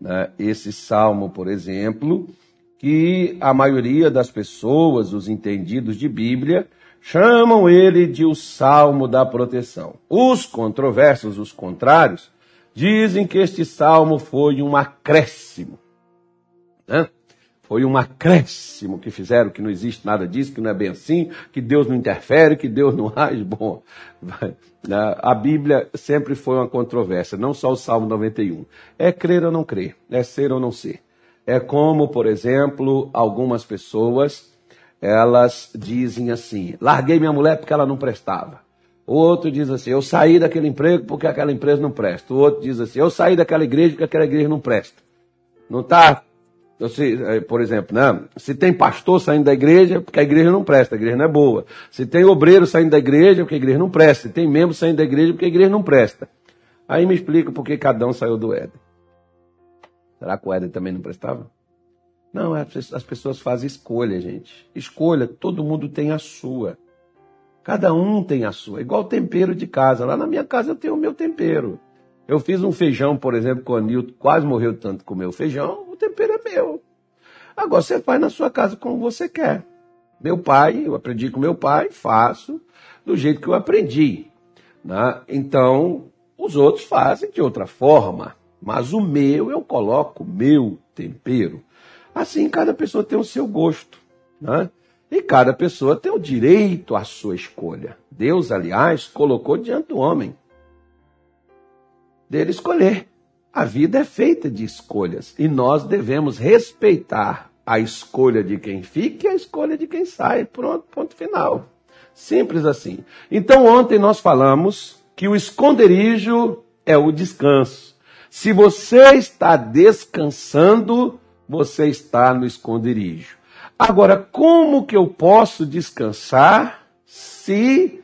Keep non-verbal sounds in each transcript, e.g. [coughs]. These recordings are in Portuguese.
né, esse salmo, por exemplo, que a maioria das pessoas, os entendidos de Bíblia, chamam ele de o salmo da proteção. Os controversos, os contrários, dizem que este salmo foi um acréscimo. Né? Foi um acréscimo que fizeram, que não existe nada disso, que não é bem assim, que Deus não interfere, que Deus não [laughs] age. Bom, né? a Bíblia sempre foi uma controvérsia, não só o Salmo 91. É crer ou não crer, é ser ou não ser. É como, por exemplo, algumas pessoas, elas dizem assim: larguei minha mulher porque ela não prestava. O outro diz assim: eu saí daquele emprego porque aquela empresa não presta. O outro diz assim: eu saí daquela igreja porque aquela igreja não presta. Não está eh, por exemplo, né? se tem pastor saindo da igreja, porque a igreja não presta, a igreja não é boa. Se tem obreiro saindo da igreja, porque a igreja não presta. Se tem membro saindo da igreja, porque a igreja não presta. Aí me explica por que cada um saiu do Éden. Será que o Éden também não prestava? Não, é, as pessoas fazem escolha, gente. Escolha, todo mundo tem a sua. Cada um tem a sua. Igual tempero de casa. Lá na minha casa eu tenho o meu tempero. Eu fiz um feijão, por exemplo, com o Anilton, quase morreu tanto comer o feijão, o tempero é meu. Agora você faz na sua casa como você quer. Meu pai, eu aprendi com meu pai, faço do jeito que eu aprendi. Né? Então, os outros fazem de outra forma. Mas o meu, eu coloco meu tempero. Assim, cada pessoa tem o seu gosto. Né? E cada pessoa tem o direito à sua escolha. Deus, aliás, colocou diante do homem dele escolher. A vida é feita de escolhas e nós devemos respeitar a escolha de quem fica e a escolha de quem sai. Pronto, ponto final. Simples assim. Então, ontem nós falamos que o esconderijo é o descanso. Se você está descansando, você está no esconderijo. Agora, como que eu posso descansar se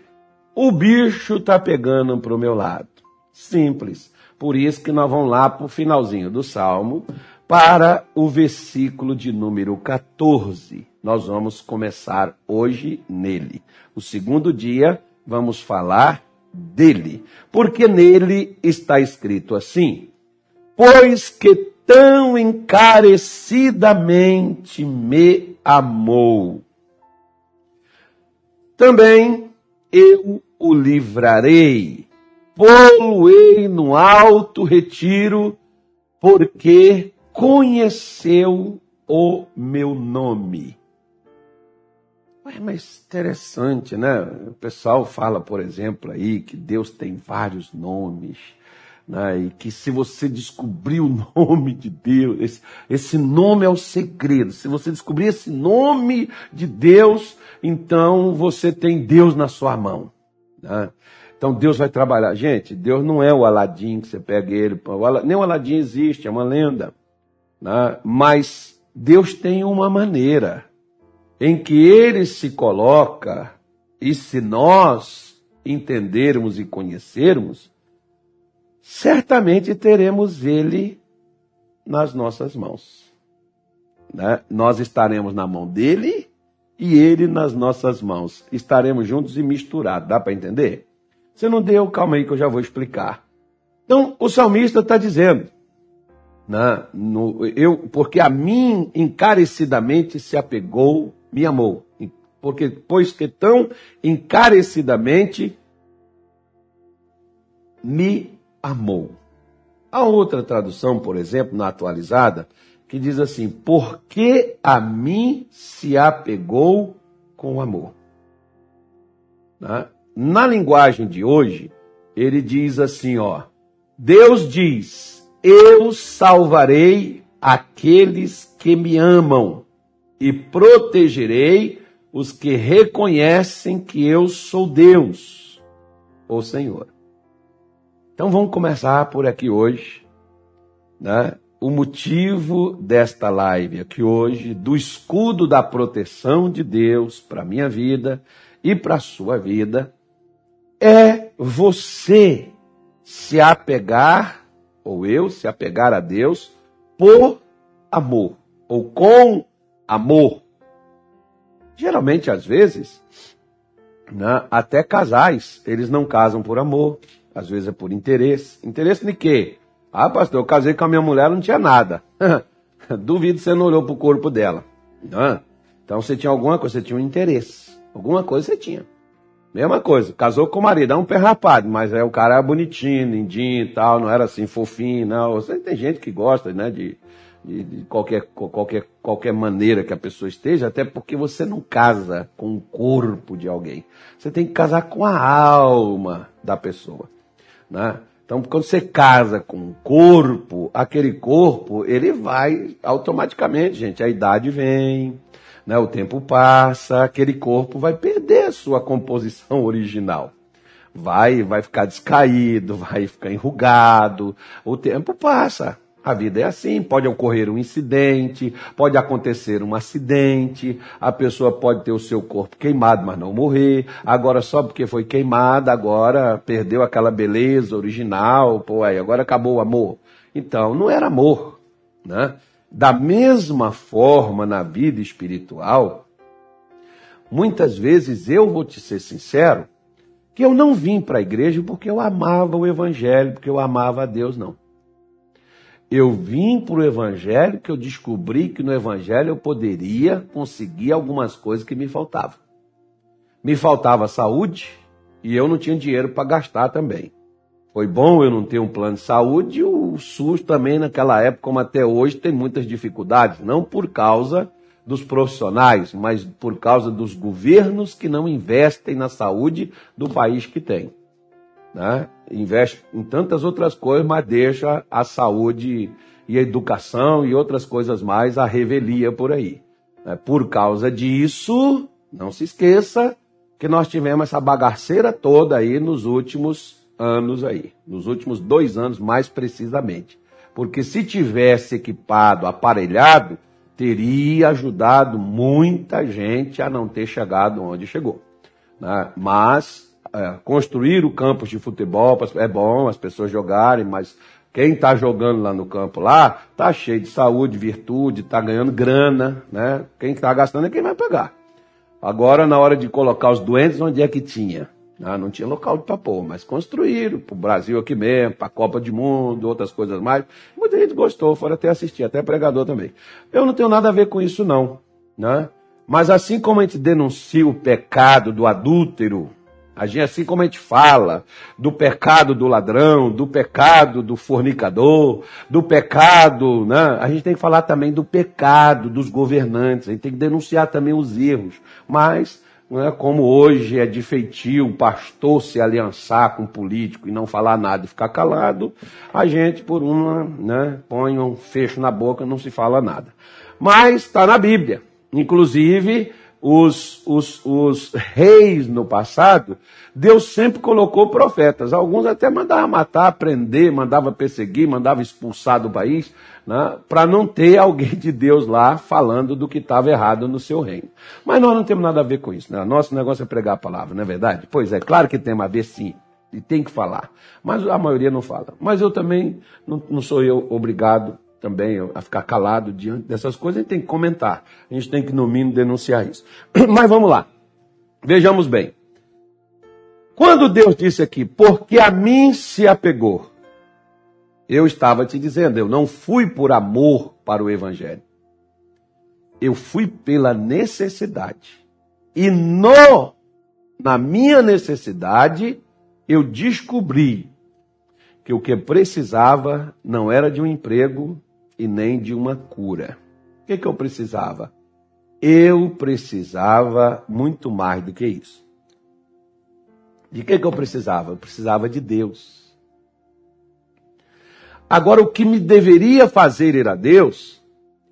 o bicho está pegando para o meu lado? Simples. Por isso que nós vamos lá para o finalzinho do Salmo, para o versículo de número 14. Nós vamos começar hoje nele. O segundo dia, vamos falar dele. Porque nele está escrito assim: pois que tão encarecidamente me amou. Também eu o livrarei, pô-lo-ei no alto retiro, porque conheceu o meu nome. Ué, mas interessante, né? O pessoal fala, por exemplo, aí que Deus tem vários nomes né? e que se você descobrir o [laughs] nome de Deus, esse, esse nome é o segredo. Se você descobrir esse nome de Deus, então você tem Deus na sua mão. Né? Então Deus vai trabalhar. Gente, Deus não é o Aladim que você pega ele. Nem o Aladim existe, é uma lenda. Né? Mas Deus tem uma maneira em que ele se coloca, e se nós entendermos e conhecermos, certamente teremos Ele nas nossas mãos. Né? Nós estaremos na mão dele e ele nas nossas mãos. Estaremos juntos e misturados. Dá para entender? Você não deu, calma aí que eu já vou explicar. Então, o salmista está dizendo, né, no, eu, porque a mim encarecidamente se apegou, me amou. Porque, pois que tão encarecidamente me amou. Há outra tradução, por exemplo, na atualizada, que diz assim: porque a mim se apegou com amor. Né? Na linguagem de hoje, ele diz assim: ó, Deus diz: Eu salvarei aqueles que me amam e protegerei os que reconhecem que eu sou Deus, o Senhor. Então vamos começar por aqui hoje, né? O motivo desta live aqui hoje, do escudo da proteção de Deus para minha vida e para a sua vida, é você se apegar, ou eu se apegar a Deus, por amor, ou com amor. Geralmente, às vezes, né, até casais, eles não casam por amor, às vezes é por interesse. Interesse de quê? Ah, pastor, eu casei com a minha mulher, não tinha nada. [laughs] Duvido que você não olhou pro corpo dela. Não. Então você tinha alguma coisa, você tinha um interesse. Alguma coisa você tinha. Mesma coisa, casou com o marido, é um perrapado, mas é o cara era bonitinho, lindinho e tal, não era assim fofinho, não. Você tem gente que gosta, né, de, de, de, qualquer, qualquer, qualquer maneira que a pessoa esteja, até porque você não casa com o corpo de alguém. Você tem que casar com a alma da pessoa, né? Então, quando você casa com um corpo, aquele corpo, ele vai automaticamente, gente. A idade vem, né? o tempo passa, aquele corpo vai perder a sua composição original. Vai, vai ficar descaído, vai ficar enrugado. O tempo passa. A vida é assim, pode ocorrer um incidente, pode acontecer um acidente, a pessoa pode ter o seu corpo queimado, mas não morrer. Agora, só porque foi queimada, agora perdeu aquela beleza original, pô, aí agora acabou o amor. Então, não era amor, né? Da mesma forma na vida espiritual, muitas vezes eu vou te ser sincero, que eu não vim para a igreja porque eu amava o evangelho, porque eu amava a Deus, não. Eu vim para o Evangelho que eu descobri que no Evangelho eu poderia conseguir algumas coisas que me faltavam. Me faltava saúde e eu não tinha dinheiro para gastar também. Foi bom eu não ter um plano de saúde o SUS também naquela época, como até hoje, tem muitas dificuldades. Não por causa dos profissionais, mas por causa dos governos que não investem na saúde do país que tem né? investe em tantas outras coisas, mas deixa a saúde e a educação e outras coisas mais a revelia por aí. Né? Por causa disso, não se esqueça que nós tivemos essa bagaceira toda aí nos últimos anos aí, nos últimos dois anos mais precisamente. Porque se tivesse equipado, aparelhado, teria ajudado muita gente a não ter chegado onde chegou. Né? Mas é, construir o campus de futebol, é bom as pessoas jogarem, mas quem está jogando lá no campo lá, tá cheio de saúde, virtude, está ganhando grana, né? Quem está gastando é quem vai pagar. Agora, na hora de colocar os doentes, onde é que tinha? Ah, não tinha local para pôr, mas construíram para o Brasil aqui mesmo, para a Copa do Mundo, outras coisas mais. Muita gente gostou, foram até assistir, até pregador também. Eu não tenho nada a ver com isso, não. Né? Mas assim como a gente denuncia o pecado do adúltero, assim como a gente fala do pecado do ladrão, do pecado do fornicador, do pecado, né? A gente tem que falar também do pecado dos governantes, a gente tem que denunciar também os erros. Mas, né, como hoje é de feitio pastor se aliançar com o político e não falar nada e ficar calado, a gente, por uma, né, põe um fecho na boca não se fala nada. Mas está na Bíblia. Inclusive, os, os, os reis no passado, Deus sempre colocou profetas. Alguns até mandava matar, prender, mandava perseguir, mandava expulsar do país, né, para não ter alguém de Deus lá falando do que estava errado no seu reino. Mas nós não temos nada a ver com isso. Né? Nosso negócio é pregar a palavra, não é verdade? Pois é, claro que tem a ver sim. E tem que falar. Mas a maioria não fala. Mas eu também, não, não sou eu obrigado também a ficar calado diante dessas coisas, a gente tem que comentar. A gente tem que, no mínimo, denunciar isso. [clears throat] Mas vamos lá. Vejamos bem. Quando Deus disse aqui, porque a mim se apegou, eu estava te dizendo, eu não fui por amor para o Evangelho. Eu fui pela necessidade. E no, na minha necessidade, eu descobri que o que precisava não era de um emprego, e nem de uma cura. O que, que eu precisava? Eu precisava muito mais do que isso. De que, que eu precisava? Eu precisava de Deus. Agora, o que me deveria fazer ir a Deus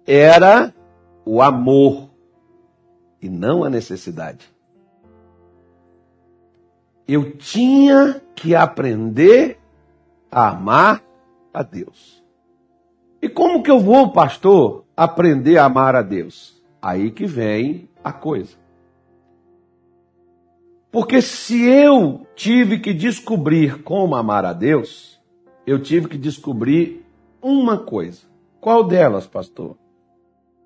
era o amor e não a necessidade. Eu tinha que aprender a amar a Deus. E como que eu vou, pastor, aprender a amar a Deus? Aí que vem a coisa. Porque se eu tive que descobrir como amar a Deus, eu tive que descobrir uma coisa. Qual delas, pastor? O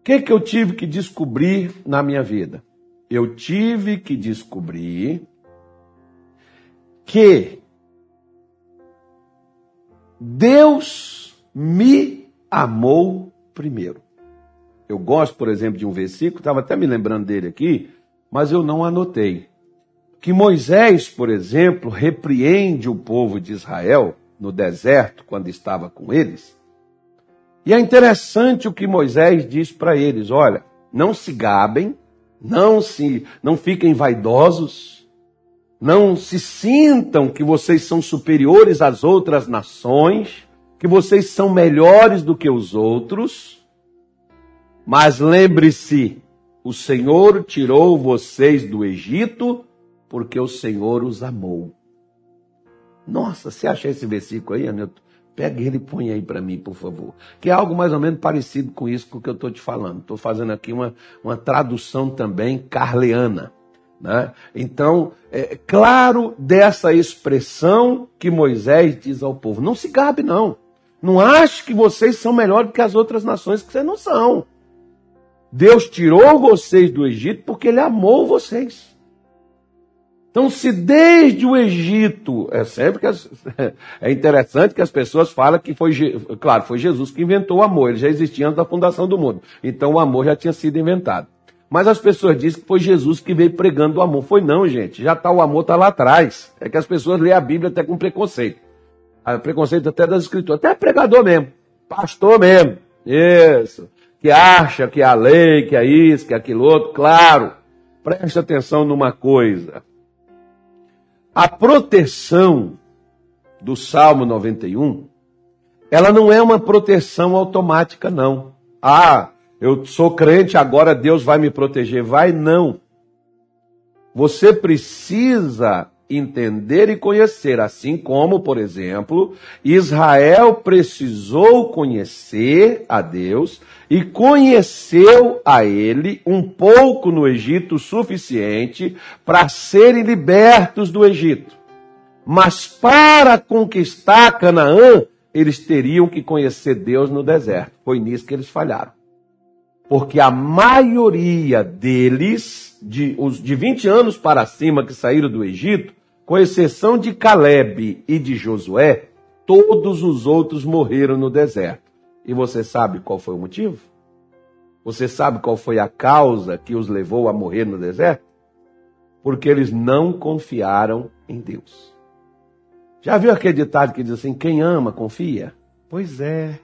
que, que eu tive que descobrir na minha vida? Eu tive que descobrir que Deus me amou primeiro. Eu gosto, por exemplo, de um versículo, estava até me lembrando dele aqui, mas eu não anotei. Que Moisés, por exemplo, repreende o povo de Israel no deserto, quando estava com eles. E é interessante o que Moisés diz para eles: olha, não se gabem, não se, não fiquem vaidosos, não se sintam que vocês são superiores às outras nações, que vocês são melhores do que os outros. Mas lembre-se, o Senhor tirou vocês do Egito porque o Senhor os amou. Nossa, você acha esse versículo aí, Anilton? Pega ele e põe aí para mim, por favor. Que é algo mais ou menos parecido com isso que eu estou te falando. Estou fazendo aqui uma, uma tradução também carleana. Né? Então, é claro dessa expressão que Moisés diz ao povo: não se gabe, não. Não ache que vocês são melhores que as outras nações, que vocês não são. Deus tirou vocês do Egito porque Ele amou vocês. Então, se desde o Egito, é sempre que as, [laughs] é interessante que as pessoas falam que foi, claro, foi Jesus que inventou o amor, ele já existia antes da fundação do mundo. Então o amor já tinha sido inventado. Mas as pessoas dizem que foi Jesus que veio pregando o amor. Foi não, gente. Já está o amor está lá atrás. É que as pessoas lêem a Bíblia até com preconceito. Ah, preconceito até das escrituras, até pregador mesmo, pastor mesmo. Isso. Que acha que a lei, que é isso, que é aquilo outro. Claro. Preste atenção numa coisa a proteção do Salmo 91, ela não é uma proteção automática, não. Ah, eu sou crente, agora Deus vai me proteger. Vai não. Você precisa entender e conhecer, assim como, por exemplo, Israel precisou conhecer a Deus e conheceu a ele um pouco no Egito suficiente para serem libertos do Egito. Mas para conquistar Canaã, eles teriam que conhecer Deus no deserto. Foi nisso que eles falharam. Porque a maioria deles, de, os de 20 anos para cima que saíram do Egito, com exceção de Caleb e de Josué, todos os outros morreram no deserto. E você sabe qual foi o motivo? Você sabe qual foi a causa que os levou a morrer no deserto? Porque eles não confiaram em Deus. Já viu aquele ditado que diz assim: quem ama, confia? Pois é.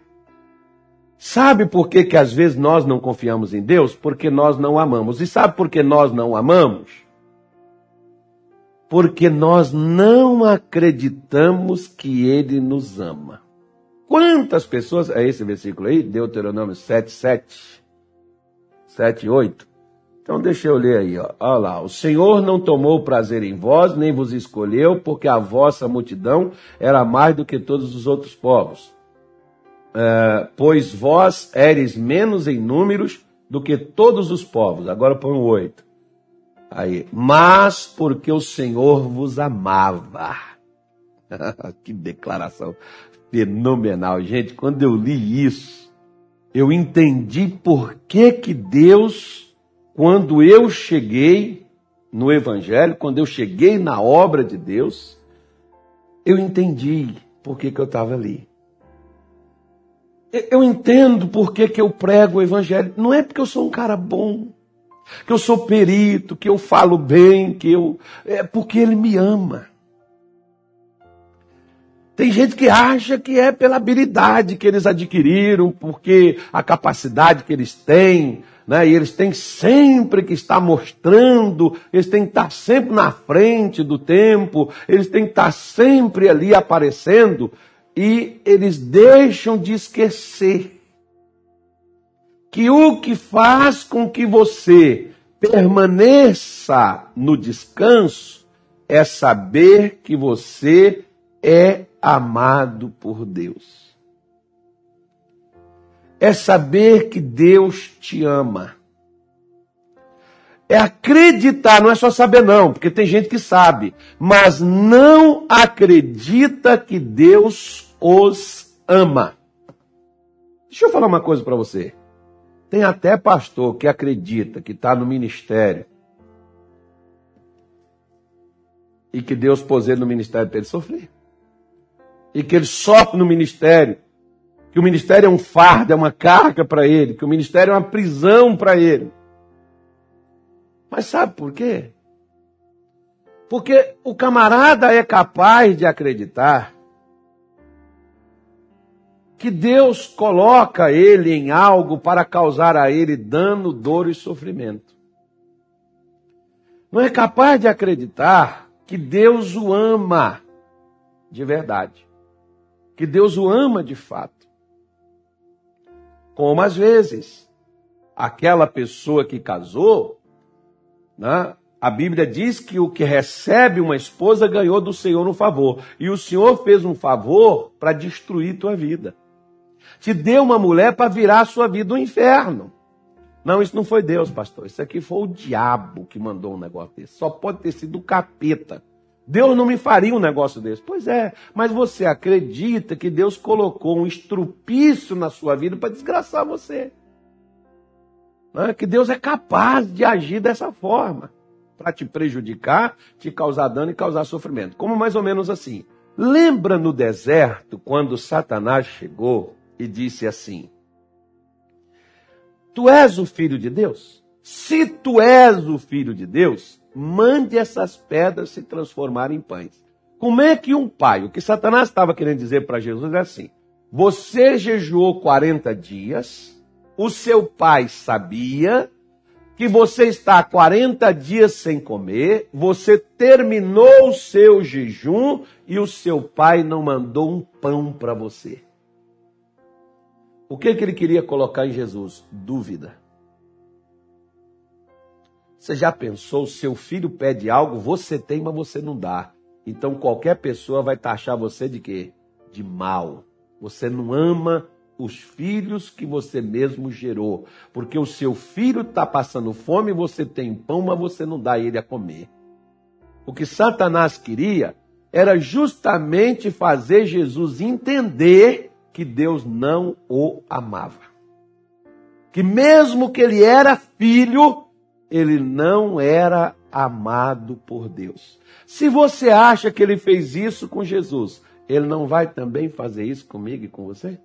Sabe por que, que às vezes nós não confiamos em Deus? Porque nós não amamos. E sabe por que nós não amamos? Porque nós não acreditamos que Ele nos ama. Quantas pessoas, é esse versículo aí, Deuteronômio 7, 7, 7, 8. Então deixa eu ler aí. Olha lá. O Senhor não tomou prazer em vós, nem vos escolheu, porque a vossa multidão era mais do que todos os outros povos. É, pois vós eres menos em números do que todos os povos. Agora põe o 8. Aí. Mas porque o Senhor vos amava. [laughs] que declaração fenomenal. Gente, quando eu li isso, eu entendi por que que Deus, quando eu cheguei no Evangelho, quando eu cheguei na obra de Deus, eu entendi por que, que eu estava ali. Eu entendo por que, que eu prego o Evangelho. Não é porque eu sou um cara bom, que eu sou perito, que eu falo bem, que eu. É porque Ele me ama. Tem gente que acha que é pela habilidade que eles adquiriram, porque a capacidade que eles têm, né? E eles têm sempre que estar mostrando, eles têm que estar sempre na frente do tempo, eles têm que estar sempre ali aparecendo, e eles deixam de esquecer que o que faz com que você permaneça no descanso é saber que você é amado por Deus. É saber que Deus te ama. É acreditar, não é só saber não, porque tem gente que sabe, mas não acredita que Deus os ama. Deixa eu falar uma coisa para você. Tem até pastor que acredita que está no ministério e que Deus pôs ele no ministério para ele sofrer e que ele sofre no ministério que o ministério é um fardo, é uma carga para ele, que o ministério é uma prisão para ele. Mas sabe por quê? Porque o camarada é capaz de acreditar que Deus coloca ele em algo para causar a ele dano, dor e sofrimento. Não é capaz de acreditar que Deus o ama de verdade. Que Deus o ama de fato. Como às vezes aquela pessoa que casou, né, a Bíblia diz que o que recebe uma esposa ganhou do Senhor um favor. E o Senhor fez um favor para destruir tua vida. Te deu uma mulher para virar a sua vida um inferno. Não, isso não foi Deus, pastor. Isso aqui foi o diabo que mandou um negócio desse. Só pode ter sido o capeta. Deus não me faria um negócio desse. Pois é, mas você acredita que Deus colocou um estrupício na sua vida para desgraçar você. É? Que Deus é capaz de agir dessa forma para te prejudicar, te causar dano e causar sofrimento. Como mais ou menos assim. Lembra no deserto quando Satanás chegou e disse assim: Tu és o filho de Deus? Se tu és o filho de Deus, mande essas pedras se transformarem em pães. Como é que um pai, o que Satanás estava querendo dizer para Jesus é assim: você jejuou 40 dias, o seu pai sabia que você está 40 dias sem comer, você terminou o seu jejum e o seu pai não mandou um pão para você. O que, que ele queria colocar em Jesus? Dúvida. Você já pensou, seu filho pede algo, você tem, mas você não dá. Então qualquer pessoa vai taxar você de quê? De mal. Você não ama os filhos que você mesmo gerou. Porque o seu filho está passando fome, você tem pão, mas você não dá ele a comer. O que Satanás queria era justamente fazer Jesus entender que Deus não o amava. Que mesmo que ele era filho, ele não era amado por Deus. Se você acha que ele fez isso com Jesus, ele não vai também fazer isso comigo e com você?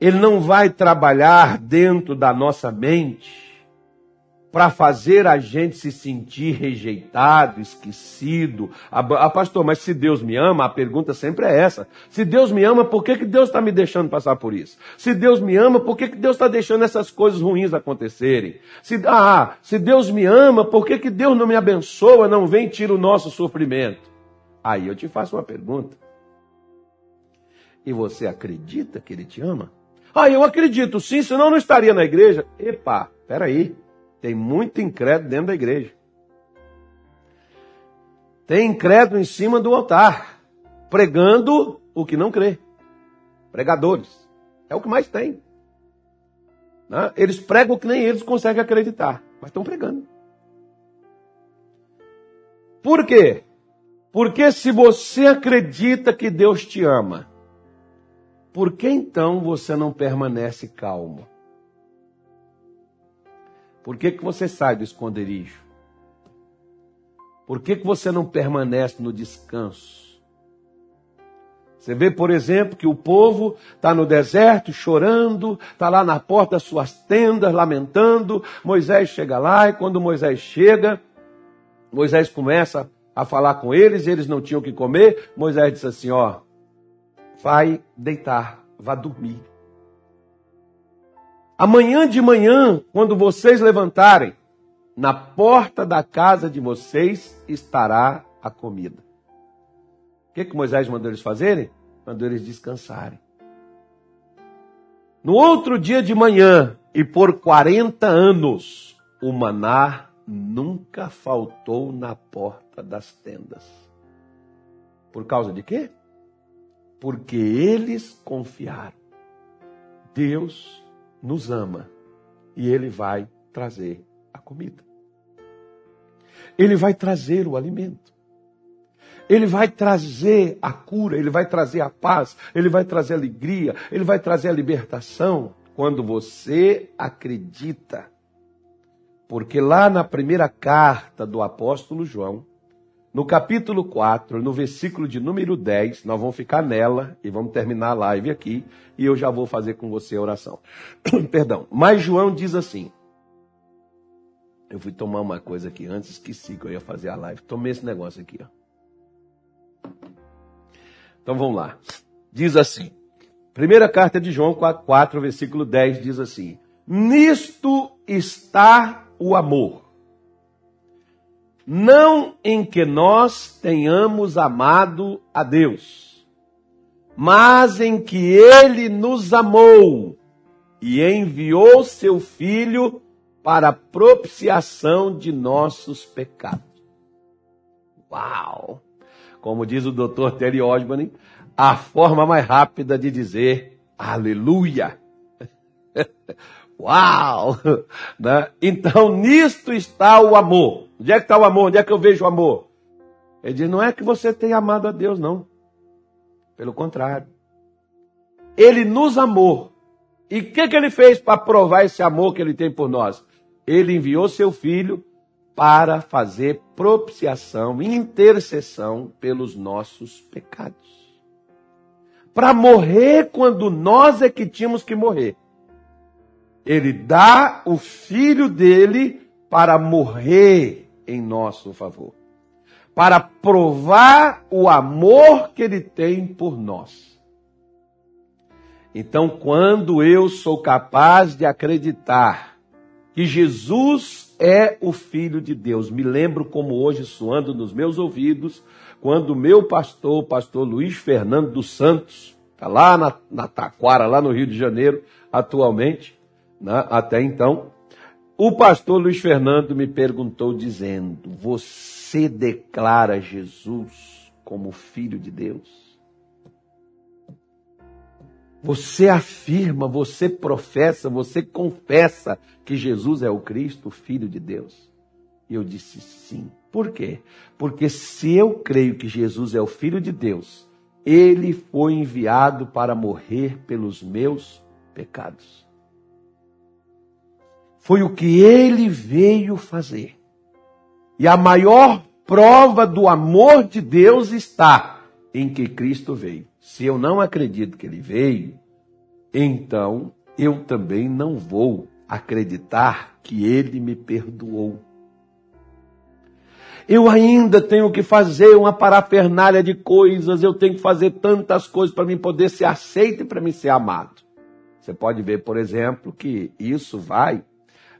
Ele não vai trabalhar dentro da nossa mente para fazer a gente se sentir rejeitado, esquecido. A, a, pastor, mas se Deus me ama, a pergunta sempre é essa. Se Deus me ama, por que, que Deus está me deixando passar por isso? Se Deus me ama, por que, que Deus está deixando essas coisas ruins acontecerem? Se, ah, se Deus me ama, por que, que Deus não me abençoa, não vem e tira o nosso sofrimento? Aí eu te faço uma pergunta. E você acredita que Ele te ama? Ah, eu acredito sim, senão eu não estaria na igreja. Epa, peraí. Tem muito incrédulo dentro da igreja. Tem incrédulo em cima do altar, pregando o que não crê. Pregadores. É o que mais tem. Né? Eles pregam o que nem eles conseguem acreditar, mas estão pregando. Por quê? Porque se você acredita que Deus te ama, por que então você não permanece calmo? Por que, que você sai do esconderijo? Por que, que você não permanece no descanso? Você vê, por exemplo, que o povo está no deserto chorando, está lá na porta das suas tendas lamentando. Moisés chega lá e quando Moisés chega, Moisés começa a falar com eles, eles não tinham o que comer. Moisés disse assim: Ó, vai deitar, vá dormir. Amanhã de manhã, quando vocês levantarem, na porta da casa de vocês estará a comida. O que, que Moisés mandou eles fazerem? Mandou eles descansarem. No outro dia de manhã, e por 40 anos, o maná nunca faltou na porta das tendas. Por causa de quê? Porque eles confiaram. Deus nos ama e Ele vai trazer a comida. Ele vai trazer o alimento. Ele vai trazer a cura, ele vai trazer a paz, ele vai trazer a alegria, ele vai trazer a libertação quando você acredita. Porque lá na primeira carta do apóstolo João, no capítulo 4, no versículo de número 10, nós vamos ficar nela e vamos terminar a live aqui e eu já vou fazer com você a oração. [coughs] Perdão. Mas João diz assim: Eu fui tomar uma coisa aqui antes, esqueci que eu ia fazer a live. Tomei esse negócio aqui, ó. Então vamos lá. Diz assim: Primeira carta de João 4, 4 versículo 10 diz assim: Nisto está o amor não em que nós tenhamos amado a Deus, mas em que Ele nos amou e enviou seu Filho para propiciação de nossos pecados. Uau! Como diz o Dr. Terry Osborne, a forma mais rápida de dizer aleluia. [laughs] Uau! [laughs] Né? Então, nisto está o amor. Onde é que está o amor? Onde é que eu vejo o amor? Ele diz: não é que você tenha amado a Deus, não. Pelo contrário. Ele nos amou. E o que, que ele fez para provar esse amor que ele tem por nós? Ele enviou seu filho para fazer propiciação, intercessão pelos nossos pecados. Para morrer quando nós é que tínhamos que morrer. Ele dá o filho dele para morrer em nosso favor. Para provar o amor que ele tem por nós. Então, quando eu sou capaz de acreditar que Jesus é o Filho de Deus, me lembro como hoje soando nos meus ouvidos, quando meu pastor, o pastor Luiz Fernando dos Santos, está lá na, na Taquara, lá no Rio de Janeiro, atualmente, né, até então, o pastor Luiz Fernando me perguntou dizendo: Você declara Jesus como filho de Deus? Você afirma, você professa, você confessa que Jesus é o Cristo, Filho de Deus? E eu disse sim. Por quê? Porque se eu creio que Jesus é o Filho de Deus, ele foi enviado para morrer pelos meus pecados. Foi o que ele veio fazer. E a maior prova do amor de Deus está em que Cristo veio. Se eu não acredito que ele veio, então eu também não vou acreditar que ele me perdoou. Eu ainda tenho que fazer uma parafernália de coisas, eu tenho que fazer tantas coisas para mim poder ser aceito e para mim ser amado. Você pode ver, por exemplo, que isso vai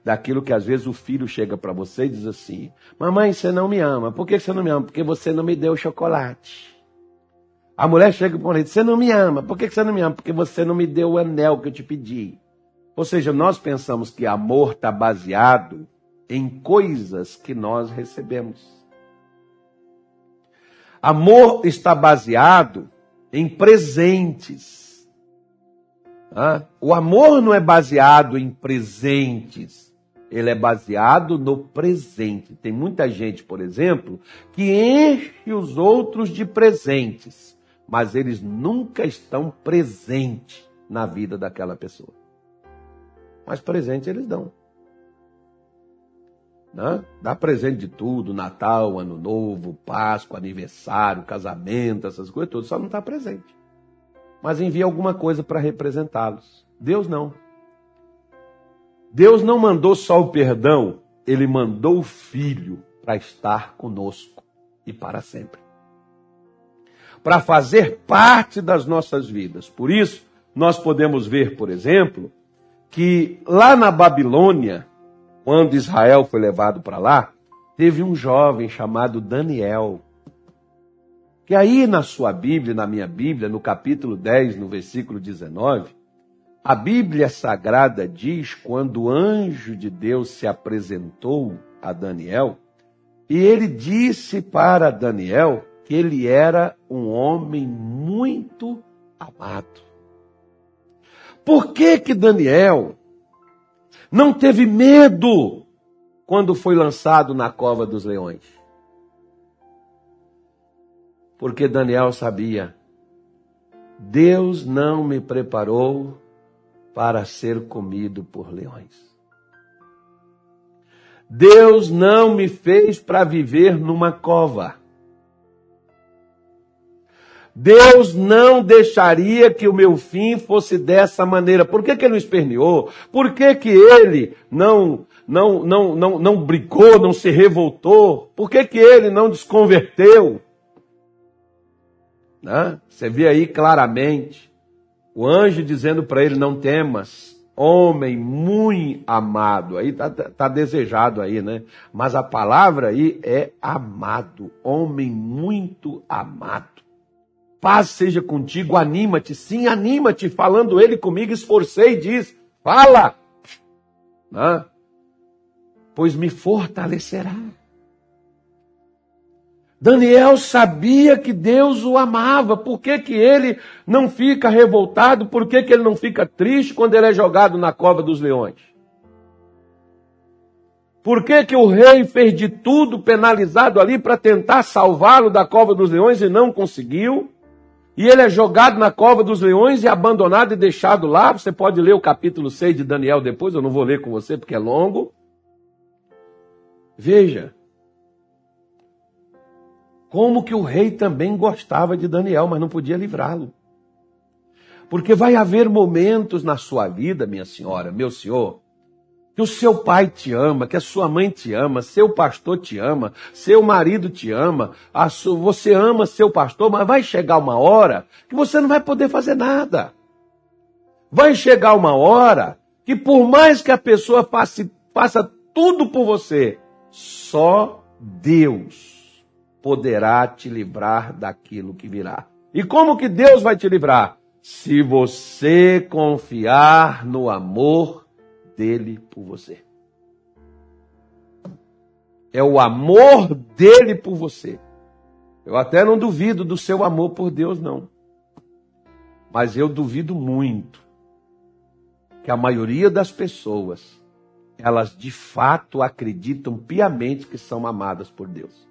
daquilo que às vezes o filho chega para você e diz assim: Mamãe, você não me ama. Por que você não me ama? Porque você não me deu chocolate. A mulher chega para o marido: Você não me ama. Por que você não me ama? Porque você não me deu o anel que eu te pedi. Ou seja, nós pensamos que amor está baseado em coisas que nós recebemos. Amor está baseado em presentes. O amor não é baseado em presentes ele é baseado no presente. Tem muita gente, por exemplo, que enche os outros de presentes, mas eles nunca estão presentes na vida daquela pessoa. Mas presente eles dão. Né? Dá presente de tudo, Natal, Ano Novo, Páscoa, aniversário, casamento, essas coisas todas, só não está presente. Mas envia alguma coisa para representá-los. Deus não. Deus não mandou só o perdão, ele mandou o Filho para estar conosco e para sempre. Para fazer parte das nossas vidas. Por isso, nós podemos ver, por exemplo, que lá na Babilônia, quando Israel foi levado para lá, teve um jovem chamado Daniel. Que aí na sua Bíblia, na minha Bíblia, no capítulo 10, no versículo 19, a Bíblia Sagrada diz quando o anjo de Deus se apresentou a Daniel, e ele disse para Daniel que ele era um homem muito amado. Por que que Daniel não teve medo quando foi lançado na cova dos leões? Porque Daniel sabia, Deus não me preparou para ser comido por leões. Deus não me fez para viver numa cova. Deus não deixaria que o meu fim fosse dessa maneira. Por que, que ele não esperneou? Por que, que ele não, não, não, não, não brigou, não se revoltou? Por que, que ele não desconverteu? Né? Você vê aí claramente o anjo dizendo para ele: Não temas, homem muito amado. Aí tá, tá, desejado aí, né? Mas a palavra aí é amado, homem muito amado. Paz seja contigo, anima-te, sim, anima-te, falando ele comigo, esforcei, diz, fala, né? pois me fortalecerá. Daniel sabia que Deus o amava. Por que, que ele não fica revoltado? Por que, que ele não fica triste quando ele é jogado na cova dos leões? Por que, que o rei fez de tudo penalizado ali para tentar salvá-lo da cova dos leões e não conseguiu? E ele é jogado na cova dos leões e abandonado e deixado lá. Você pode ler o capítulo 6 de Daniel depois, eu não vou ler com você porque é longo. Veja, como que o rei também gostava de Daniel, mas não podia livrá-lo. Porque vai haver momentos na sua vida, minha senhora, meu senhor, que o seu pai te ama, que a sua mãe te ama, seu pastor te ama, seu marido te ama, sua, você ama seu pastor, mas vai chegar uma hora que você não vai poder fazer nada. Vai chegar uma hora que por mais que a pessoa faça, faça tudo por você, só Deus poderá te livrar daquilo que virá. E como que Deus vai te livrar? Se você confiar no amor dele por você. É o amor dele por você. Eu até não duvido do seu amor por Deus, não. Mas eu duvido muito que a maioria das pessoas, elas de fato acreditam piamente que são amadas por Deus.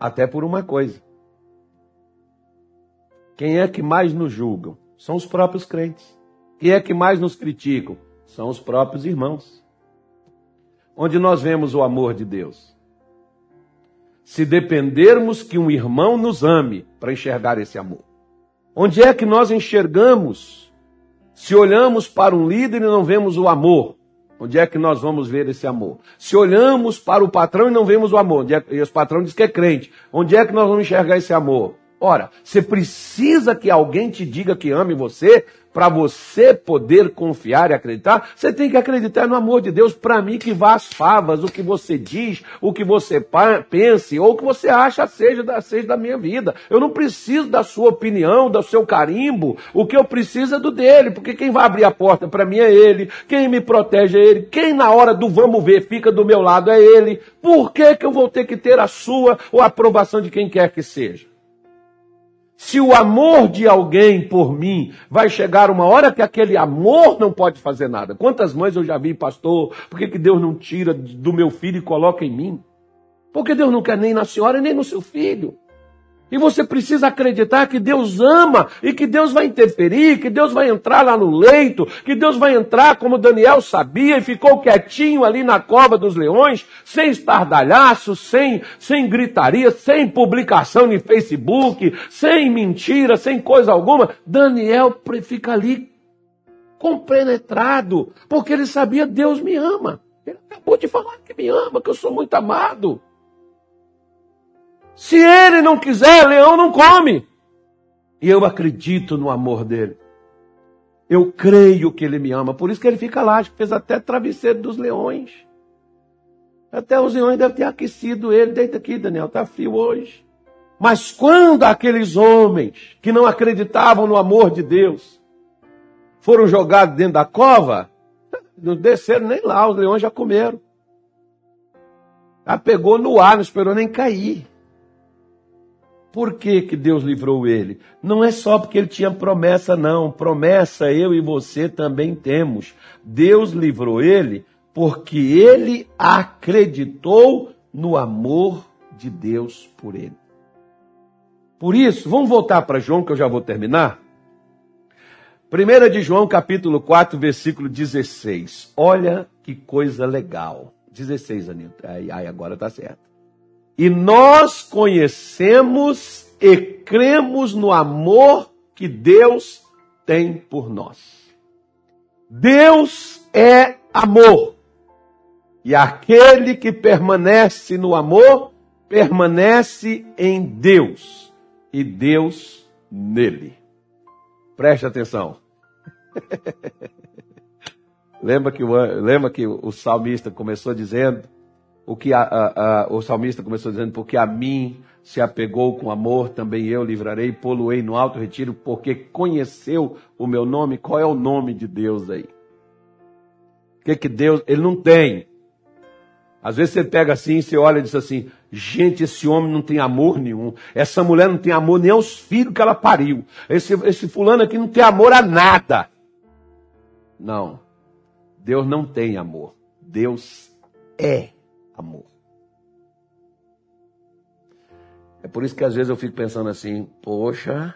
Até por uma coisa. Quem é que mais nos julgam? São os próprios crentes. Quem é que mais nos criticam? São os próprios irmãos. Onde nós vemos o amor de Deus? Se dependermos que um irmão nos ame para enxergar esse amor. Onde é que nós enxergamos? Se olhamos para um líder e não vemos o amor, Onde é que nós vamos ver esse amor? Se olhamos para o patrão e não vemos o amor, é, e o patrão diz que é crente, onde é que nós vamos enxergar esse amor? Ora, você precisa que alguém te diga que ame você para você poder confiar e acreditar, você tem que acreditar no amor de Deus. Para mim, que vá as favas, o que você diz, o que você pense, ou o que você acha seja da, seja da minha vida. Eu não preciso da sua opinião, do seu carimbo. O que eu preciso é do dele, porque quem vai abrir a porta para mim é ele, quem me protege é ele, quem na hora do vamos ver fica do meu lado é ele. Por que, que eu vou ter que ter a sua ou a aprovação de quem quer que seja? Se o amor de alguém por mim vai chegar uma hora que aquele amor não pode fazer nada. Quantas mães eu já vi, pastor, por que, que Deus não tira do meu filho e coloca em mim? Porque Deus não quer nem na senhora nem no seu filho. E você precisa acreditar que Deus ama e que Deus vai interferir, que Deus vai entrar lá no leito, que Deus vai entrar como Daniel sabia e ficou quietinho ali na cova dos leões, sem estardalhaço, sem, sem gritaria, sem publicação no Facebook, sem mentira, sem coisa alguma. Daniel fica ali compenetrado, porque ele sabia Deus me ama. Ele acabou de falar que me ama, que eu sou muito amado. Se ele não quiser, leão não come. E eu acredito no amor dele. Eu creio que ele me ama. Por isso que ele fica lá. Acho que fez até travesseiro dos leões. Até os leões devem ter aquecido ele. Deita aqui, Daniel. Está frio hoje. Mas quando aqueles homens que não acreditavam no amor de Deus foram jogados dentro da cova, não desceram nem lá. Os leões já comeram. Já pegou no ar, não esperou nem cair. Por que, que Deus livrou ele? Não é só porque ele tinha promessa, não. Promessa eu e você também temos. Deus livrou ele porque ele acreditou no amor de Deus por ele. Por isso, vamos voltar para João, que eu já vou terminar. 1 de João, capítulo 4, versículo 16. Olha que coisa legal. 16, Anitta. Aí, aí agora tá certo. E nós conhecemos e cremos no amor que Deus tem por nós. Deus é amor. E aquele que permanece no amor, permanece em Deus. E Deus nele. Preste atenção. [laughs] lembra, que o, lembra que o salmista começou dizendo, o que a, a, a, o salmista começou dizendo, porque a mim se apegou com amor, também eu livrarei, poluei no alto retiro, porque conheceu o meu nome. Qual é o nome de Deus aí? O que que Deus, ele não tem. Às vezes você pega assim, você olha e diz assim: gente, esse homem não tem amor nenhum. Essa mulher não tem amor nem aos filhos que ela pariu. Esse, esse fulano aqui não tem amor a nada. Não. Deus não tem amor. Deus é amor. É por isso que às vezes eu fico pensando assim: poxa,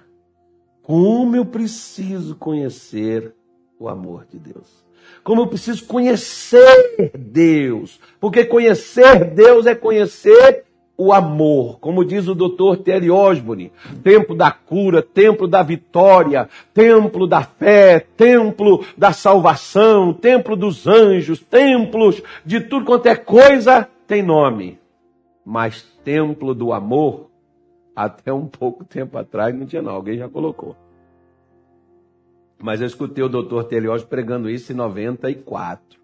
como eu preciso conhecer o amor de Deus. Como eu preciso conhecer Deus. Porque conhecer Deus é conhecer o amor. Como diz o doutor Terry Osborne, templo da cura, templo da vitória, templo da fé, templo da salvação, templo dos anjos, templos de tudo quanto é coisa tem nome. Mas templo do amor, até um pouco tempo atrás não tinha não, alguém já colocou. Mas eu escutei o doutor Teliós pregando isso em 94.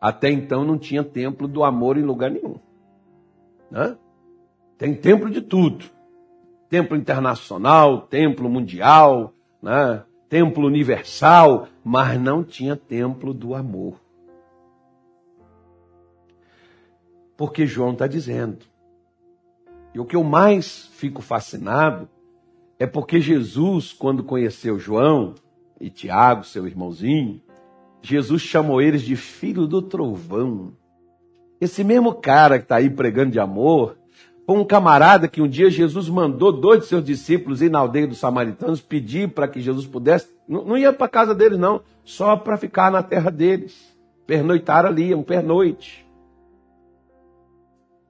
Até então não tinha templo do amor em lugar nenhum. Né? Tem templo de tudo. Templo internacional, templo mundial, né? templo universal, mas não tinha templo do amor. Porque João está dizendo. E o que eu mais fico fascinado é porque Jesus, quando conheceu João e Tiago, seu irmãozinho, Jesus chamou eles de filho do trovão. Esse mesmo cara que está aí pregando de amor, foi um camarada que um dia Jesus mandou dois de seus discípulos ir na aldeia dos samaritanos pedir para que Jesus pudesse. Não, ia para a casa deles, não, só para ficar na terra deles. Pernoitar ali, um pernoite.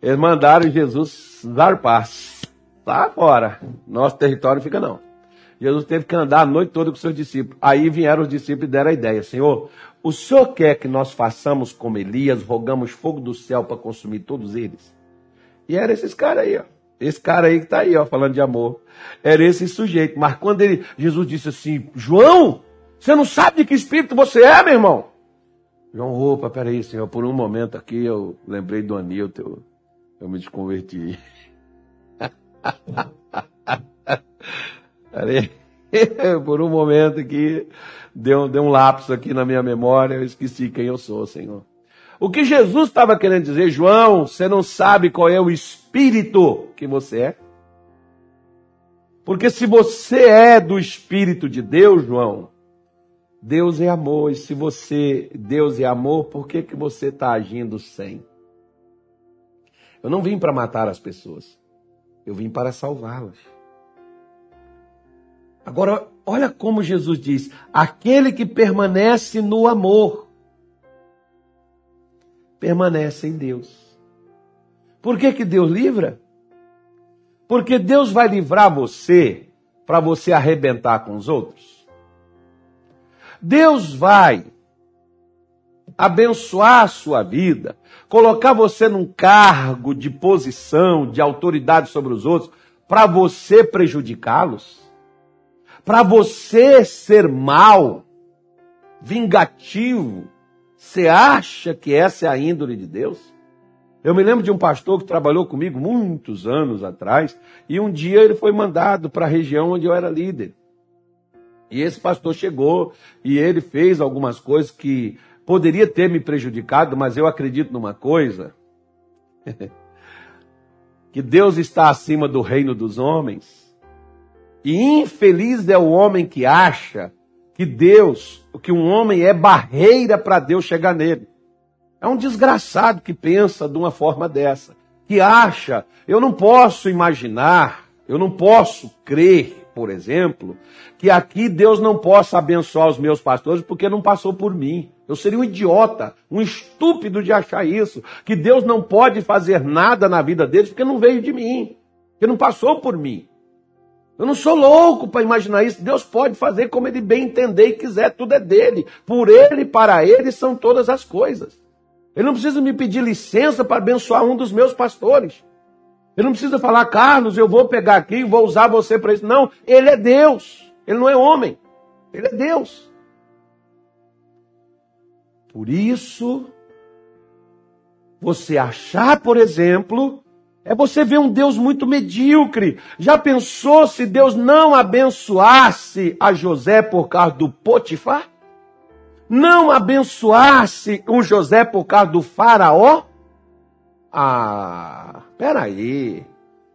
Eles mandaram Jesus dar paz. Tá fora. Nosso território fica não. Jesus teve que andar a noite toda com seus discípulos. Aí vieram os discípulos e deram a ideia: Senhor, o Senhor quer que nós façamos como Elias, rogamos fogo do céu para consumir todos eles? E era esses caras aí, ó. Esse cara aí que está aí, ó, falando de amor. Era esse sujeito. Mas quando ele, Jesus disse assim: João, você não sabe de que espírito você é, meu irmão? João, opa, peraí, Senhor, por um momento aqui eu lembrei do Anilton, eu, eu me desconverti. [laughs] [laughs] Por um momento aqui, deu, deu um lapso aqui na minha memória, eu esqueci quem eu sou, Senhor. O que Jesus estava querendo dizer, João, você não sabe qual é o espírito que você é? Porque se você é do espírito de Deus, João, Deus é amor. E se você, Deus é amor, por que, que você está agindo sem? Eu não vim para matar as pessoas. Eu vim para salvá-las. Agora, olha como Jesus diz: aquele que permanece no amor, permanece em Deus. Por que, que Deus livra? Porque Deus vai livrar você para você arrebentar com os outros. Deus vai abençoar a sua vida, colocar você num cargo de posição, de autoridade sobre os outros, para você prejudicá-los, para você ser mal, vingativo. Você acha que essa é a índole de Deus? Eu me lembro de um pastor que trabalhou comigo muitos anos atrás, e um dia ele foi mandado para a região onde eu era líder. E esse pastor chegou e ele fez algumas coisas que poderia ter me prejudicado, mas eu acredito numa coisa: [laughs] que Deus está acima do reino dos homens. E infeliz é o homem que acha que Deus, que um homem é barreira para Deus chegar nele. É um desgraçado que pensa de uma forma dessa, que acha, eu não posso imaginar, eu não posso crer, por exemplo, que aqui Deus não possa abençoar os meus pastores porque não passou por mim. Eu seria um idiota, um estúpido de achar isso, que Deus não pode fazer nada na vida deles porque não veio de mim, porque não passou por mim. Eu não sou louco para imaginar isso. Deus pode fazer como ele bem entender e quiser, tudo é dele. Por ele para ele são todas as coisas. Ele não precisa me pedir licença para abençoar um dos meus pastores. Ele não precisa falar, Carlos, eu vou pegar aqui vou usar você para isso. Não, ele é Deus. Ele não é homem. Ele é Deus. Por isso, você achar, por exemplo, é você ver um Deus muito medíocre. Já pensou se Deus não abençoasse a José por causa do Potifar? Não abençoasse o José por causa do faraó? Ah, peraí,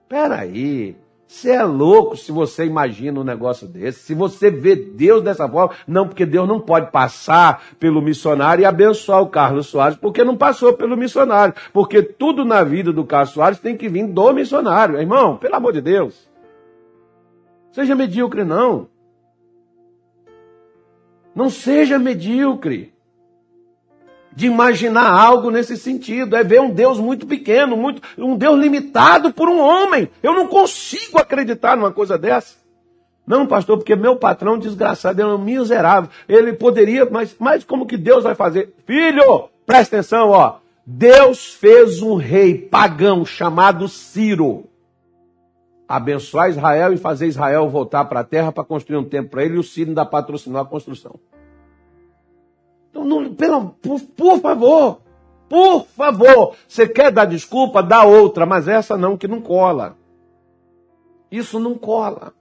peraí. Você é louco se você imagina um negócio desse. Se você vê Deus dessa forma, não, porque Deus não pode passar pelo missionário e abençoar o Carlos Soares, porque não passou pelo missionário. Porque tudo na vida do Carlos Soares tem que vir do missionário. Irmão, pelo amor de Deus. Seja medíocre, não. Não seja medíocre de imaginar algo nesse sentido. É ver um Deus muito pequeno, muito, um Deus limitado por um homem. Eu não consigo acreditar numa coisa dessa. Não, pastor, porque meu patrão desgraçado, ele é um miserável. Ele poderia, mas, mas como que Deus vai fazer? Filho, presta atenção, ó. Deus fez um rei pagão chamado Ciro abençoar Israel e fazer Israel voltar para a terra para construir um templo para ele e o Ciro ainda patrocinou a construção. Então, não, pelo, por, por favor, por favor, você quer dar desculpa, dá outra, mas essa não, que não cola. Isso não cola.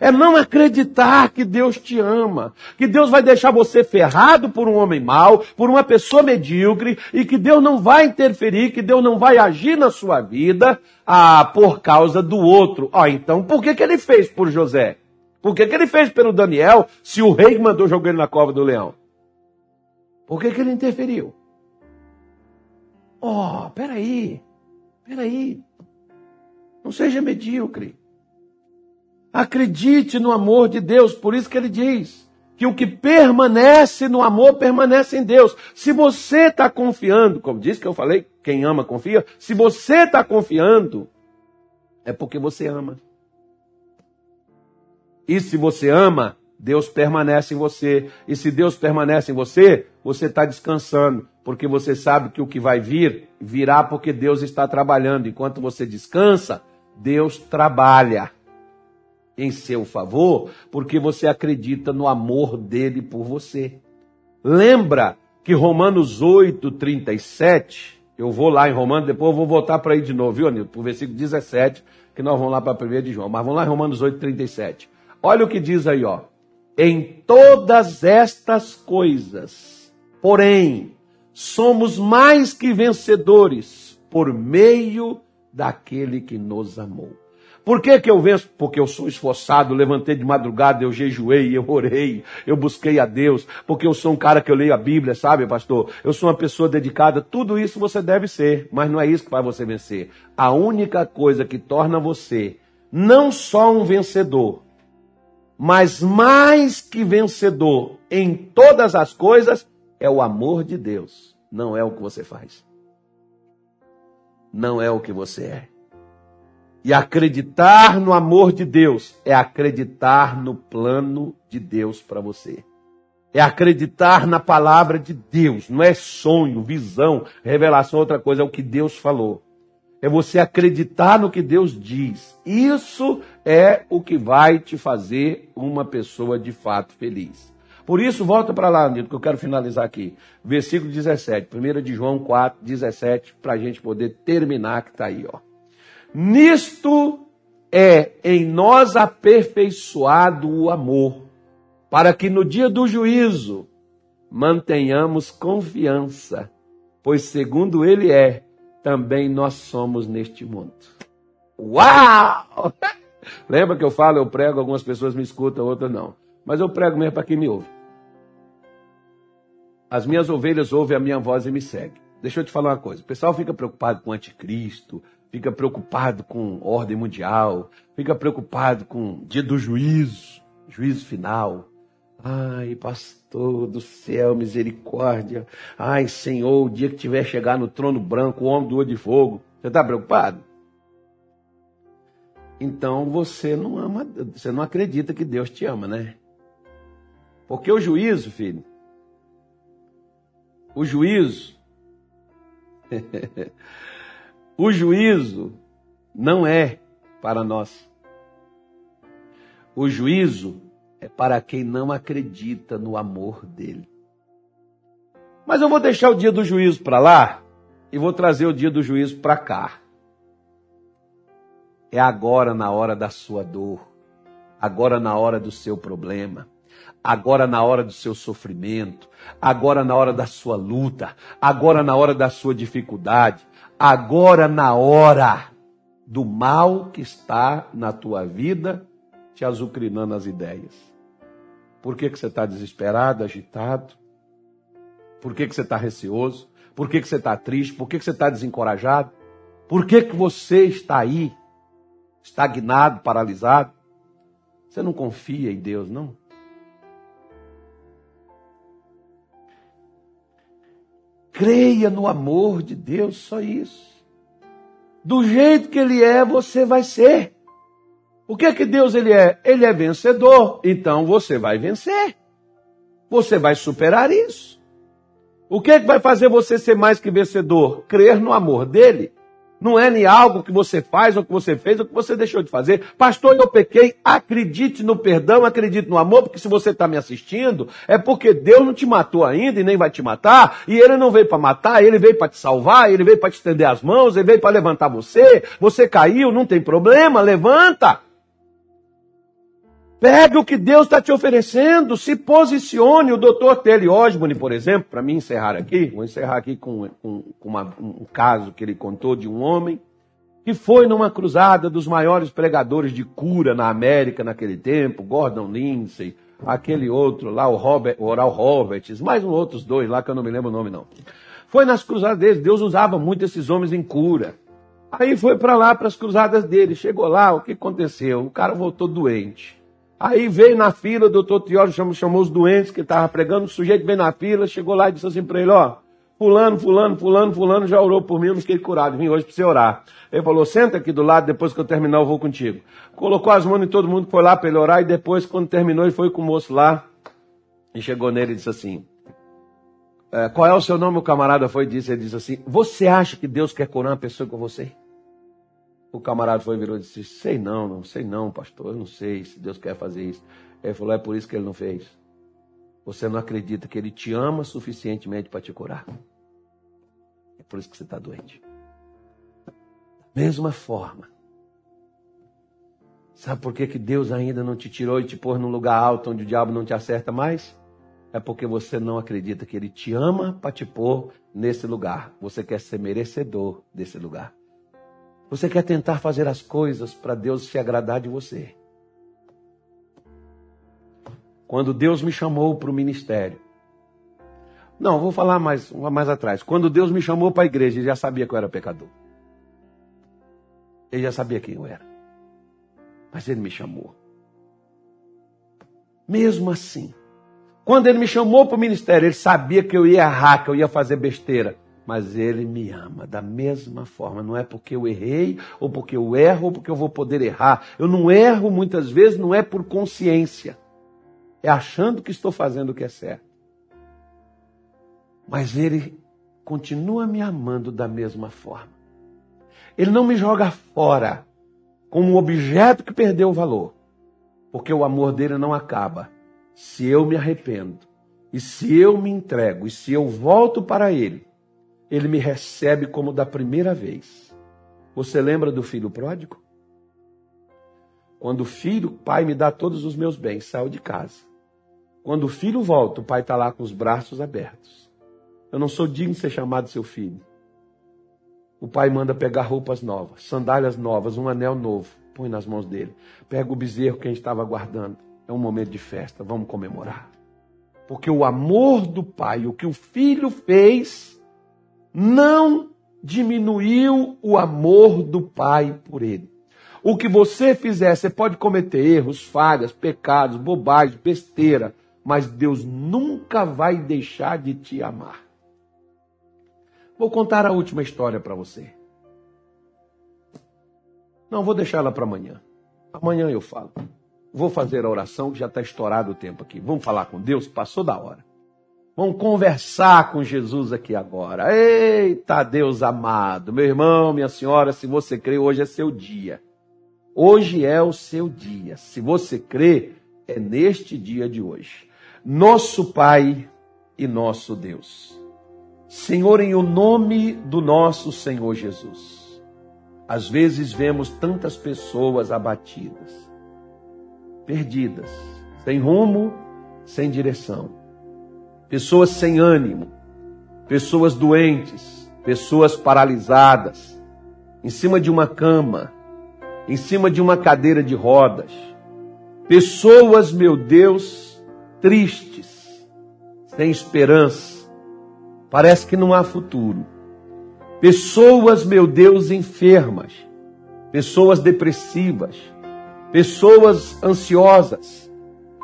É não acreditar que Deus te ama, que Deus vai deixar você ferrado por um homem mau, por uma pessoa medíocre, e que Deus não vai interferir, que Deus não vai agir na sua vida ah, por causa do outro. Ah, então por que, que ele fez por José? Por que, que ele fez pelo Daniel se o rei mandou jogar ele na cova do leão? Por que, que ele interferiu? Oh, peraí, peraí. Não seja medíocre. Acredite no amor de Deus, por isso que ele diz que o que permanece no amor permanece em Deus. Se você está confiando, como disse que eu falei, quem ama confia. Se você está confiando, é porque você ama. E se você ama, Deus permanece em você. E se Deus permanece em você, você está descansando, porque você sabe que o que vai vir, virá porque Deus está trabalhando. Enquanto você descansa, Deus trabalha em seu favor, porque você acredita no amor dele por você. Lembra que Romanos 8, 37, eu vou lá em Romanos, depois eu vou voltar para aí de novo, viu, Anilton? Para o versículo 17, que nós vamos lá para a primeira de João. Mas vamos lá em Romanos 8, 37. Olha o que diz aí, ó. Em todas estas coisas, porém, somos mais que vencedores por meio daquele que nos amou. Por que, que eu venço? Porque eu sou esforçado, levantei de madrugada, eu jejuei, eu orei, eu busquei a Deus, porque eu sou um cara que eu leio a Bíblia, sabe, pastor? Eu sou uma pessoa dedicada, tudo isso você deve ser, mas não é isso que faz você vencer. A única coisa que torna você não só um vencedor, mas mais que vencedor em todas as coisas, é o amor de Deus, não é o que você faz. Não é o que você é. E acreditar no amor de Deus é acreditar no plano de Deus para você. É acreditar na palavra de Deus. Não é sonho, visão, revelação, outra coisa. É o que Deus falou. É você acreditar no que Deus diz. Isso é o que vai te fazer uma pessoa de fato feliz. Por isso, volta para lá, Nito, que eu quero finalizar aqui. Versículo 17, 1 de João 4, 17, para a gente poder terminar, que está aí, ó. Nisto é em nós aperfeiçoado o amor, para que no dia do juízo mantenhamos confiança, pois segundo ele é, também nós somos neste mundo. Uau! [laughs] Lembra que eu falo, eu prego, algumas pessoas me escutam, outras não. Mas eu prego mesmo para quem me ouve. As minhas ovelhas ouvem a minha voz e me seguem. Deixa eu te falar uma coisa. O pessoal fica preocupado com o anticristo, fica preocupado com ordem mundial, fica preocupado com dia do juízo, juízo final. Ai, pastor do céu, misericórdia. Ai, Senhor, o dia que tiver chegar no trono branco, o homem do olho de fogo. Você está preocupado? Então você não ama, você não acredita que Deus te ama, né? Porque o juízo, filho, o juízo, [laughs] o juízo não é para nós. O juízo é para quem não acredita no amor dele. Mas eu vou deixar o dia do juízo para lá e vou trazer o dia do juízo para cá. É agora na hora da sua dor, agora na hora do seu problema, agora na hora do seu sofrimento, agora na hora da sua luta, agora na hora da sua dificuldade, agora na hora do mal que está na tua vida te azucrinando as ideias. Por que, que você está desesperado, agitado? Por que, que você está receoso? Por que, que você está triste? Por que, que você está desencorajado? Por que, que você está aí, estagnado, paralisado? Você não confia em Deus, não? Creia no amor de Deus, só isso. Do jeito que Ele é, você vai ser. O que é que Deus ele é? Ele é vencedor. Então você vai vencer. Você vai superar isso. O que é que vai fazer você ser mais que vencedor? Crer no amor dele. Não é nem algo que você faz, ou que você fez, ou que você deixou de fazer. Pastor, eu pequei. Acredite no perdão, acredite no amor, porque se você está me assistindo, é porque Deus não te matou ainda e nem vai te matar. E Ele não veio para matar, Ele veio para te salvar, Ele veio para te estender as mãos, Ele veio para levantar você. Você caiu, não tem problema, levanta. Pegue o que Deus está te oferecendo, se posicione. O doutor Telly Osmond, por exemplo, para mim encerrar aqui, vou encerrar aqui com, com, com uma, um caso que ele contou de um homem que foi numa cruzada dos maiores pregadores de cura na América naquele tempo, Gordon Lindsay, aquele outro lá, o, Robert, o Oral Roberts, mais um outros dois lá que eu não me lembro o nome não. Foi nas cruzadas deles, Deus usava muito esses homens em cura. Aí foi para lá, para as cruzadas dele, chegou lá, o que aconteceu? O cara voltou doente. Aí veio na fila, o doutor Tiório chamou, chamou os doentes que estavam pregando, o sujeito veio na fila, chegou lá e disse assim para ele, ó, fulano, fulano, fulano, fulano já orou por mim, eu não fiquei curado, vim hoje para você orar. Ele falou, senta aqui do lado, depois que eu terminar eu vou contigo. Colocou as mãos em todo mundo, foi lá para ele orar, e depois, quando terminou, ele foi com o moço lá, e chegou nele e disse assim, é, qual é o seu nome? O camarada foi e disse, ele disse assim, você acha que Deus quer curar uma pessoa com você? O camarada foi virou e disse: Sei não, não sei não, pastor, eu não sei se Deus quer fazer isso. Ele falou: É por isso que ele não fez. Você não acredita que ele te ama suficientemente para te curar. É por isso que você está doente. Da mesma forma. Sabe por que, que Deus ainda não te tirou e te pôs num lugar alto onde o diabo não te acerta mais? É porque você não acredita que ele te ama para te pôr nesse lugar. Você quer ser merecedor desse lugar. Você quer tentar fazer as coisas para Deus se agradar de você. Quando Deus me chamou para o ministério. Não, vou falar mais, mais atrás. Quando Deus me chamou para a igreja, ele já sabia que eu era pecador. Ele já sabia quem eu era. Mas ele me chamou. Mesmo assim, quando ele me chamou para o ministério, ele sabia que eu ia errar, que eu ia fazer besteira mas ele me ama da mesma forma. Não é porque eu errei, ou porque eu erro, ou porque eu vou poder errar. Eu não erro muitas vezes, não é por consciência. É achando que estou fazendo o que é certo. Mas ele continua me amando da mesma forma. Ele não me joga fora como um objeto que perdeu o valor. Porque o amor dele não acaba se eu me arrependo. E se eu me entrego, e se eu volto para ele, ele me recebe como da primeira vez. Você lembra do filho pródigo? Quando o filho, o pai me dá todos os meus bens, saiu de casa. Quando o filho volta, o pai está lá com os braços abertos. Eu não sou digno de ser chamado seu filho. O pai manda pegar roupas novas, sandálias novas, um anel novo, põe nas mãos dele. Pega o bezerro que a gente estava guardando. É um momento de festa, vamos comemorar. Porque o amor do pai, o que o filho fez, não diminuiu o amor do Pai por ele. O que você fizer, você pode cometer erros, falhas, pecados, bobagem, besteira. mas Deus nunca vai deixar de te amar. Vou contar a última história para você. Não, vou deixar ela para amanhã. Amanhã eu falo. Vou fazer a oração que já está estourado o tempo aqui. Vamos falar com Deus? Passou da hora. Vamos conversar com Jesus aqui agora. Eita, Deus amado. Meu irmão, minha senhora, se você crê, hoje é seu dia. Hoje é o seu dia. Se você crê, é neste dia de hoje. Nosso Pai e nosso Deus. Senhor, em o nome do nosso Senhor Jesus. Às vezes vemos tantas pessoas abatidas, perdidas, sem rumo, sem direção. Pessoas sem ânimo, pessoas doentes, pessoas paralisadas, em cima de uma cama, em cima de uma cadeira de rodas. Pessoas, meu Deus, tristes, sem esperança. Parece que não há futuro. Pessoas, meu Deus, enfermas. Pessoas depressivas. Pessoas ansiosas.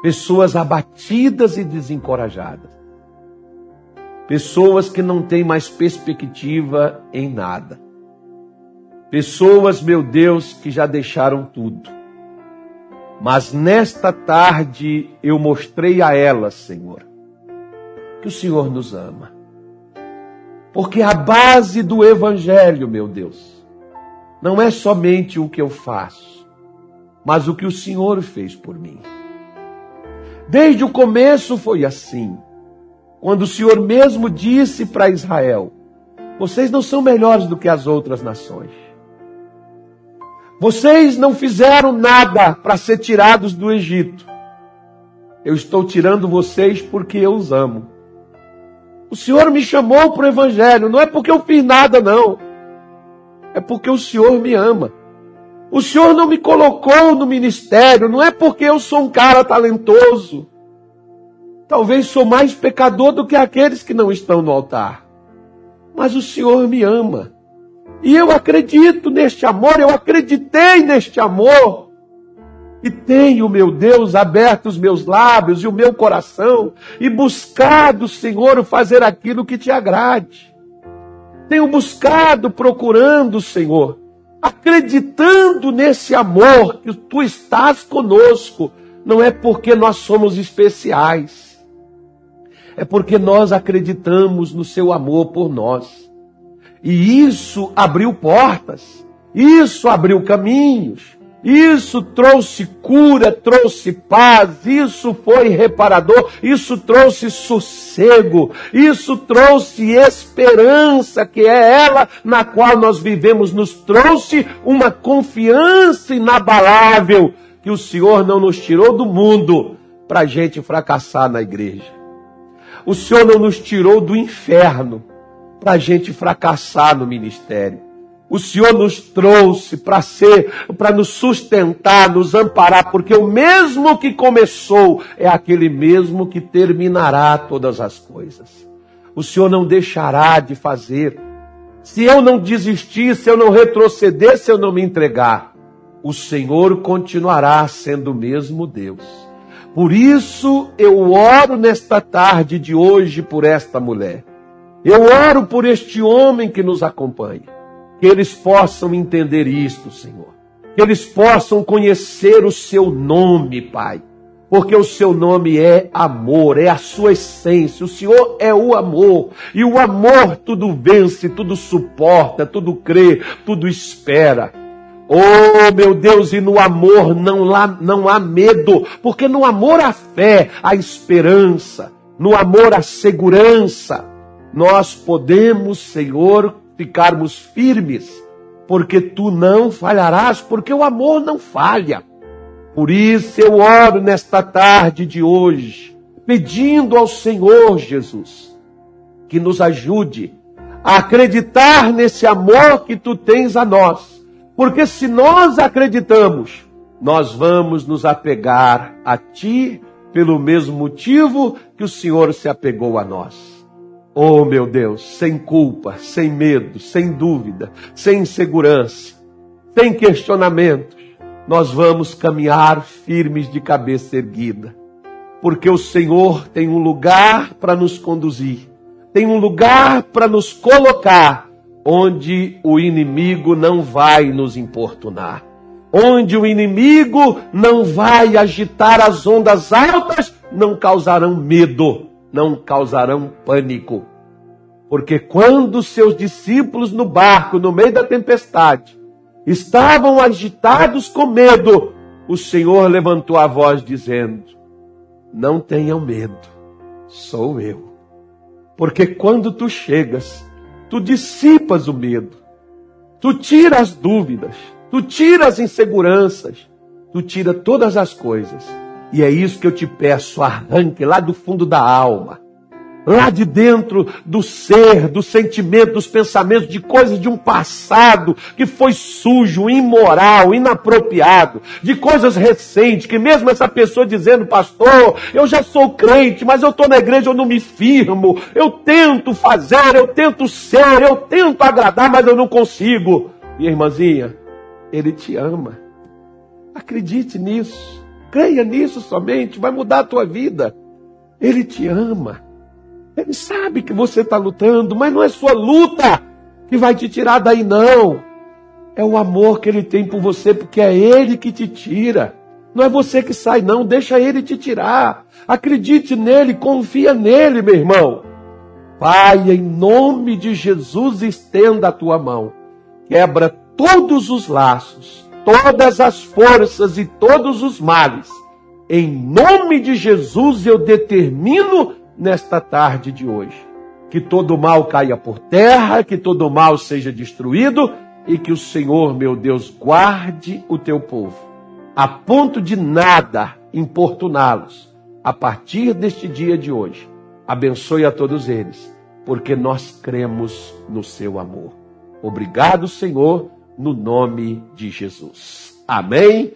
Pessoas abatidas e desencorajadas. Pessoas que não têm mais perspectiva em nada. Pessoas, meu Deus, que já deixaram tudo. Mas nesta tarde eu mostrei a elas, Senhor, que o Senhor nos ama. Porque a base do Evangelho, meu Deus, não é somente o que eu faço, mas o que o Senhor fez por mim. Desde o começo foi assim. Quando o Senhor mesmo disse para Israel: Vocês não são melhores do que as outras nações. Vocês não fizeram nada para ser tirados do Egito. Eu estou tirando vocês porque eu os amo. O Senhor me chamou para o Evangelho, não é porque eu fiz nada, não. É porque o Senhor me ama. O Senhor não me colocou no ministério, não é porque eu sou um cara talentoso. Talvez sou mais pecador do que aqueles que não estão no altar. Mas o Senhor me ama. E eu acredito neste amor, eu acreditei neste amor. E tenho, meu Deus, aberto os meus lábios e o meu coração e buscado, Senhor, fazer aquilo que te agrade. Tenho buscado, procurando, Senhor, acreditando nesse amor que tu estás conosco. Não é porque nós somos especiais, é porque nós acreditamos no seu amor por nós. E isso abriu portas, isso abriu caminhos, isso trouxe cura, trouxe paz, isso foi reparador, isso trouxe sossego, isso trouxe esperança, que é ela na qual nós vivemos, nos trouxe uma confiança inabalável que o Senhor não nos tirou do mundo para a gente fracassar na igreja. O Senhor não nos tirou do inferno para a gente fracassar no ministério. O Senhor nos trouxe para ser, para nos sustentar, nos amparar, porque o mesmo que começou é aquele mesmo que terminará todas as coisas. O Senhor não deixará de fazer. Se eu não desistir, se eu não retroceder, se eu não me entregar, o Senhor continuará sendo o mesmo Deus. Por isso eu oro nesta tarde de hoje por esta mulher eu oro por este homem que nos acompanha, que eles possam entender isto, Senhor. Que eles possam conhecer o seu nome, Pai. Porque o seu nome é amor, é a sua essência. O Senhor é o amor. E o amor tudo vence, tudo suporta, tudo crê, tudo espera. Oh, meu Deus, e no amor não há, não há medo, porque no amor há fé, há esperança, no amor há segurança nós podemos, Senhor, ficarmos firmes, porque tu não falharás, porque o amor não falha. Por isso eu oro nesta tarde de hoje, pedindo ao Senhor Jesus que nos ajude a acreditar nesse amor que tu tens a nós. Porque se nós acreditamos, nós vamos nos apegar a ti pelo mesmo motivo que o Senhor se apegou a nós. Oh, meu Deus, sem culpa, sem medo, sem dúvida, sem insegurança, sem questionamentos, nós vamos caminhar firmes de cabeça erguida. porque o Senhor tem um lugar para nos conduzir, tem um lugar para nos colocar onde o inimigo não vai nos importunar, onde o inimigo não vai agitar as ondas altas, não causarão medo, não causarão pânico. Porque quando seus discípulos no barco, no meio da tempestade, estavam agitados com medo, o Senhor levantou a voz dizendo: Não tenham medo, sou eu. Porque quando tu chegas, tu dissipas o medo, tu tira as dúvidas, tu tira as inseguranças, tu tira todas as coisas. E é isso que eu te peço, arranque lá do fundo da alma lá de dentro do ser, do sentimento, dos pensamentos, de coisas de um passado que foi sujo, imoral, inapropriado, de coisas recentes, que mesmo essa pessoa dizendo, pastor, eu já sou crente, mas eu estou na igreja, eu não me firmo, eu tento fazer, eu tento ser, eu tento agradar, mas eu não consigo. Minha irmãzinha, ele te ama. Acredite nisso. Creia nisso somente, vai mudar a tua vida. Ele te ama. Ele sabe que você está lutando, mas não é sua luta que vai te tirar daí, não. É o amor que ele tem por você, porque é ele que te tira. Não é você que sai, não. Deixa ele te tirar. Acredite nele, confia nele, meu irmão. Pai, em nome de Jesus, estenda a tua mão. Quebra todos os laços, todas as forças e todos os males. Em nome de Jesus, eu determino nesta tarde de hoje. Que todo mal caia por terra, que todo mal seja destruído e que o Senhor, meu Deus, guarde o teu povo, a ponto de nada importuná-los a partir deste dia de hoje. Abençoe a todos eles, porque nós cremos no seu amor. Obrigado, Senhor, no nome de Jesus. Amém.